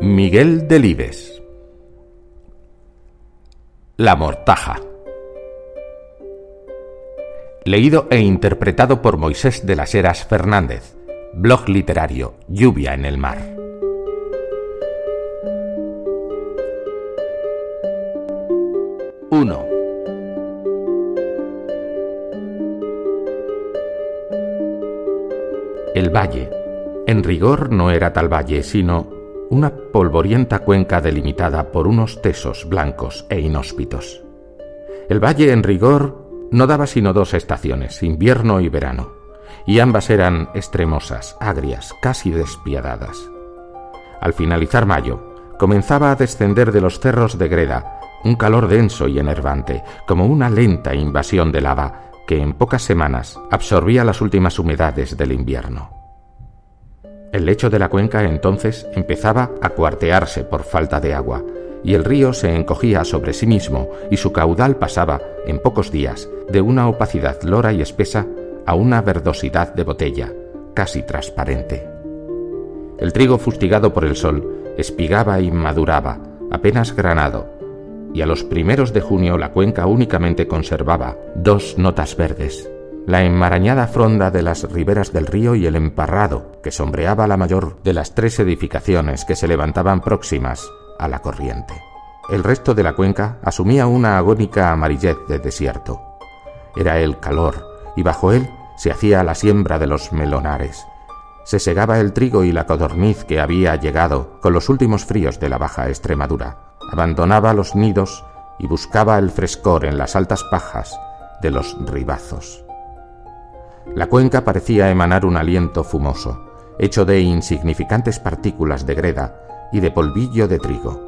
Miguel Delibes La Mortaja Leído e interpretado por Moisés de las Heras Fernández Blog literario Lluvia en el mar Uno. El valle. En rigor no era tal valle, sino una polvorienta cuenca delimitada por unos tesos blancos e inhóspitos. El valle en rigor no daba sino dos estaciones, invierno y verano, y ambas eran extremosas, agrias, casi despiadadas. Al finalizar mayo, comenzaba a descender de los cerros de Greda un calor denso y enervante, como una lenta invasión de lava que en pocas semanas absorbía las últimas humedades del invierno. El lecho de la cuenca entonces empezaba a cuartearse por falta de agua, y el río se encogía sobre sí mismo y su caudal pasaba, en pocos días, de una opacidad lora y espesa a una verdosidad de botella, casi transparente. El trigo fustigado por el sol espigaba y maduraba, apenas granado, y a los primeros de junio la cuenca únicamente conservaba dos notas verdes, la enmarañada fronda de las riberas del río y el emparrado que sombreaba la mayor de las tres edificaciones que se levantaban próximas a la corriente. El resto de la cuenca asumía una agónica amarillez de desierto. Era el calor, y bajo él se hacía la siembra de los melonares. Se segaba el trigo y la codorniz que había llegado con los últimos fríos de la Baja Extremadura. Abandonaba los nidos y buscaba el frescor en las altas pajas de los ribazos. La cuenca parecía emanar un aliento fumoso, hecho de insignificantes partículas de greda y de polvillo de trigo.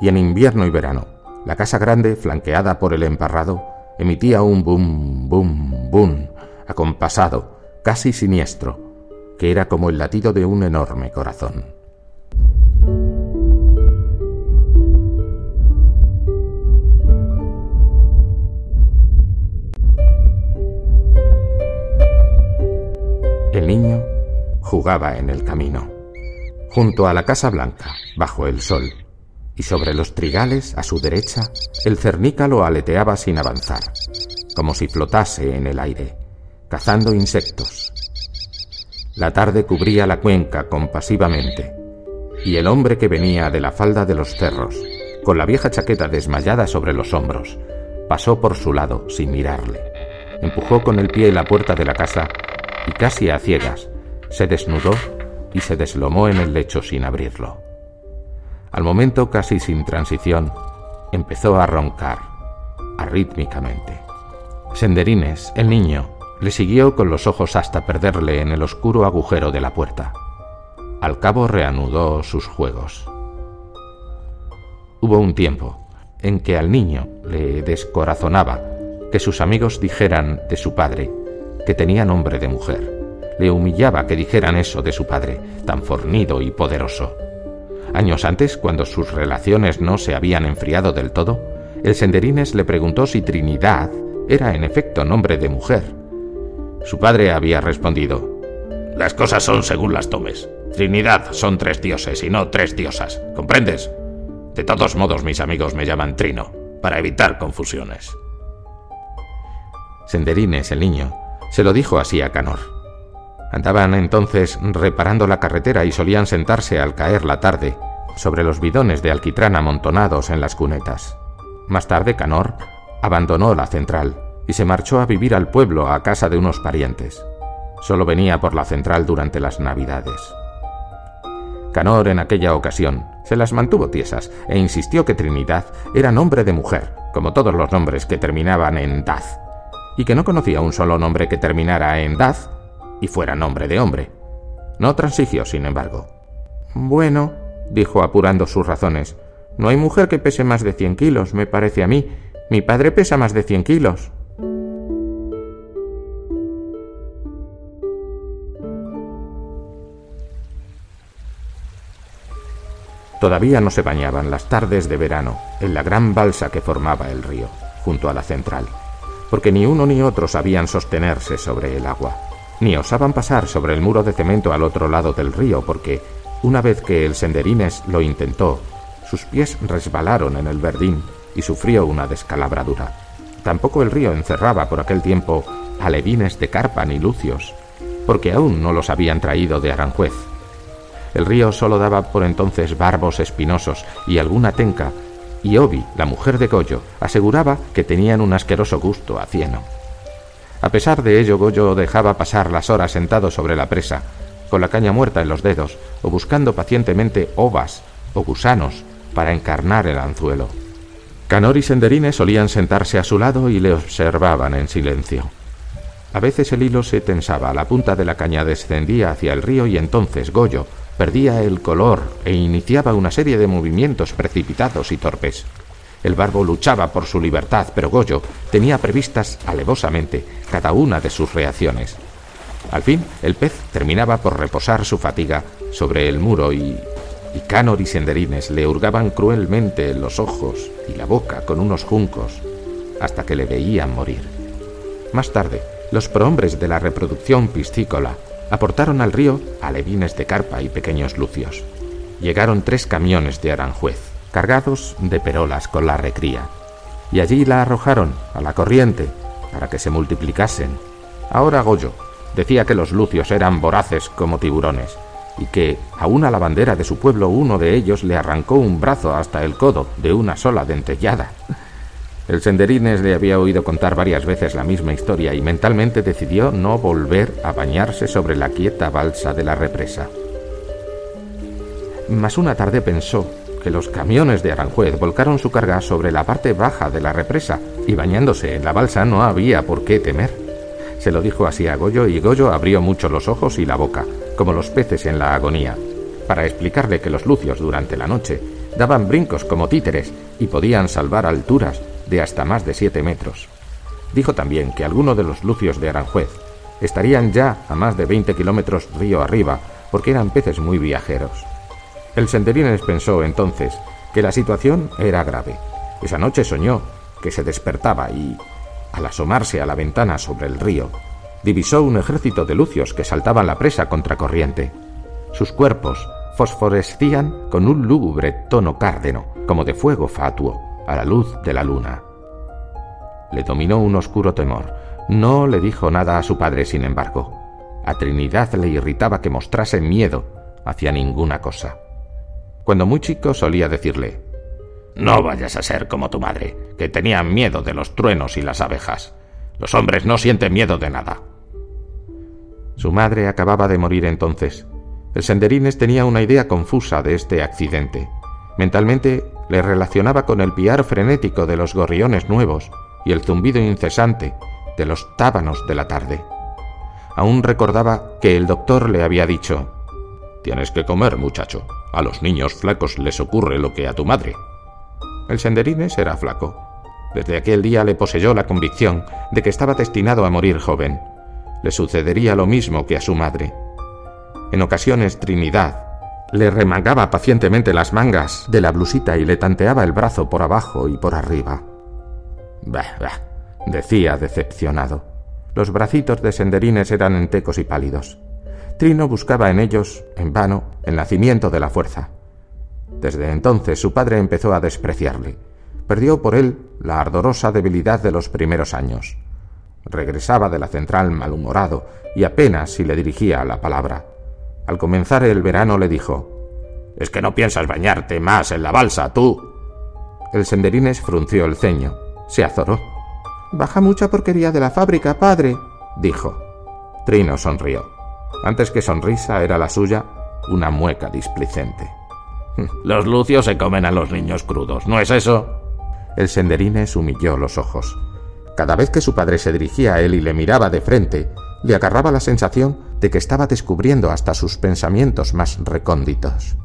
Y en invierno y verano, la casa grande, flanqueada por el emparrado, emitía un bum, bum, bum, acompasado, casi siniestro, que era como el latido de un enorme corazón. Niño jugaba en el camino, junto a la Casa Blanca, bajo el sol, y sobre los trigales, a su derecha, el cernícalo aleteaba sin avanzar, como si flotase en el aire, cazando insectos. La tarde cubría la cuenca compasivamente, y el hombre que venía de la falda de los cerros, con la vieja chaqueta desmayada sobre los hombros, pasó por su lado sin mirarle. Empujó con el pie la puerta de la casa y casi a ciegas, se desnudó y se deslomó en el lecho sin abrirlo. Al momento, casi sin transición, empezó a roncar, arrítmicamente. Senderines, el niño, le siguió con los ojos hasta perderle en el oscuro agujero de la puerta. Al cabo reanudó sus juegos. Hubo un tiempo en que al niño le descorazonaba que sus amigos dijeran de su padre que tenía nombre de mujer. Le humillaba que dijeran eso de su padre, tan fornido y poderoso. Años antes, cuando sus relaciones no se habían enfriado del todo, el Senderines le preguntó si Trinidad era en efecto nombre de mujer. Su padre había respondido, Las cosas son según las tomes. Trinidad son tres dioses y no tres diosas. ¿Comprendes? De todos modos, mis amigos me llaman Trino, para evitar confusiones. Senderines, el niño, se lo dijo así a Canor. Andaban entonces reparando la carretera y solían sentarse al caer la tarde sobre los bidones de alquitrán amontonados en las cunetas. Más tarde Canor abandonó la central y se marchó a vivir al pueblo a casa de unos parientes. Solo venía por la central durante las navidades. Canor en aquella ocasión se las mantuvo tiesas e insistió que Trinidad era nombre de mujer, como todos los nombres que terminaban en Daz y que no conocía un solo nombre que terminara en Daz y fuera nombre de hombre. No transigió, sin embargo. Bueno, dijo apurando sus razones, no hay mujer que pese más de cien kilos, me parece a mí. Mi padre pesa más de cien kilos. Todavía no se bañaban las tardes de verano en la gran balsa que formaba el río, junto a la central porque ni uno ni otro sabían sostenerse sobre el agua, ni osaban pasar sobre el muro de cemento al otro lado del río, porque Una vez que el senderines lo intentó, sus pies resbalaron en el verdín y sufrió una descalabradura. Tampoco el río encerraba por aquel tiempo alevines de carpa ni lucios, porque aún no los habían traído de Aranjuez. El río solo daba por entonces barbos espinosos y alguna tenca, y Obi, la mujer de Goyo, aseguraba que tenían un asqueroso gusto a cieno. A pesar de ello, Goyo dejaba pasar las horas sentado sobre la presa, con la caña muerta en los dedos, o buscando pacientemente ovas o gusanos para encarnar el anzuelo. Canor y Senderine solían sentarse a su lado y le observaban en silencio. A veces el hilo se tensaba, la punta de la caña descendía hacia el río y entonces Goyo perdía el color e iniciaba una serie de movimientos precipitados y torpes. El barbo luchaba por su libertad, pero Goyo tenía previstas alevosamente cada una de sus reacciones. Al fin, el pez terminaba por reposar su fatiga sobre el muro y, y Canor y Senderines le hurgaban cruelmente los ojos y la boca con unos juncos hasta que le veían morir. Más tarde, los prohombres de la reproducción piscícola aportaron al río alevines de carpa y pequeños lucios. Llegaron tres camiones de Aranjuez, cargados de perolas con la recría, y allí la arrojaron a la corriente para que se multiplicasen. Ahora Goyo decía que los lucios eran voraces como tiburones, y que a una lavandera de su pueblo uno de ellos le arrancó un brazo hasta el codo de una sola dentellada. El senderines le había oído contar varias veces la misma historia y mentalmente decidió no volver a bañarse sobre la quieta balsa de la represa. Mas una tarde pensó que los camiones de Aranjuez volcaron su carga sobre la parte baja de la represa y bañándose en la balsa no había por qué temer. Se lo dijo así a Goyo y Goyo abrió mucho los ojos y la boca, como los peces en la agonía, para explicarle que los lucios durante la noche daban brincos como títeres y podían salvar alturas de hasta más de siete metros. Dijo también que algunos de los lucios de Aranjuez estarían ya a más de 20 kilómetros río arriba porque eran peces muy viajeros. El senderines pensó entonces que la situación era grave. Esa noche soñó que se despertaba y, al asomarse a la ventana sobre el río, divisó un ejército de lucios que saltaban la presa contracorriente. Sus cuerpos fosforescían con un lúgubre tono cárdeno, como de fuego fatuo a la luz de la luna. Le dominó un oscuro temor. No le dijo nada a su padre, sin embargo. A Trinidad le irritaba que mostrase miedo hacia ninguna cosa. Cuando muy chico solía decirle, No vayas a ser como tu madre, que tenía miedo de los truenos y las abejas. Los hombres no sienten miedo de nada. Su madre acababa de morir entonces. El Senderines tenía una idea confusa de este accidente. Mentalmente le relacionaba con el piar frenético de los gorriones nuevos y el zumbido incesante de los tábanos de la tarde. Aún recordaba que el doctor le había dicho Tienes que comer, muchacho. A los niños flacos les ocurre lo que a tu madre. El senderines era flaco. Desde aquel día le poseyó la convicción de que estaba destinado a morir joven. Le sucedería lo mismo que a su madre. En ocasiones Trinidad, le remangaba pacientemente las mangas de la blusita y le tanteaba el brazo por abajo y por arriba. Bah, bah, decía decepcionado. Los bracitos de Senderines eran entecos y pálidos. Trino buscaba en ellos, en vano, el nacimiento de la fuerza. Desde entonces su padre empezó a despreciarle. Perdió por él la ardorosa debilidad de los primeros años. Regresaba de la central malhumorado y apenas si le dirigía la palabra. Al comenzar el verano le dijo ¿Es que no piensas bañarte más en la balsa, tú? El senderines frunció el ceño. Se azoró. Baja mucha porquería de la fábrica, padre, dijo. Trino sonrió. Antes que sonrisa era la suya una mueca displicente. Los lucios se comen a los niños crudos, ¿no es eso? El senderines humilló los ojos. Cada vez que su padre se dirigía a él y le miraba de frente, le agarraba la sensación de que estaba descubriendo hasta sus pensamientos más recónditos.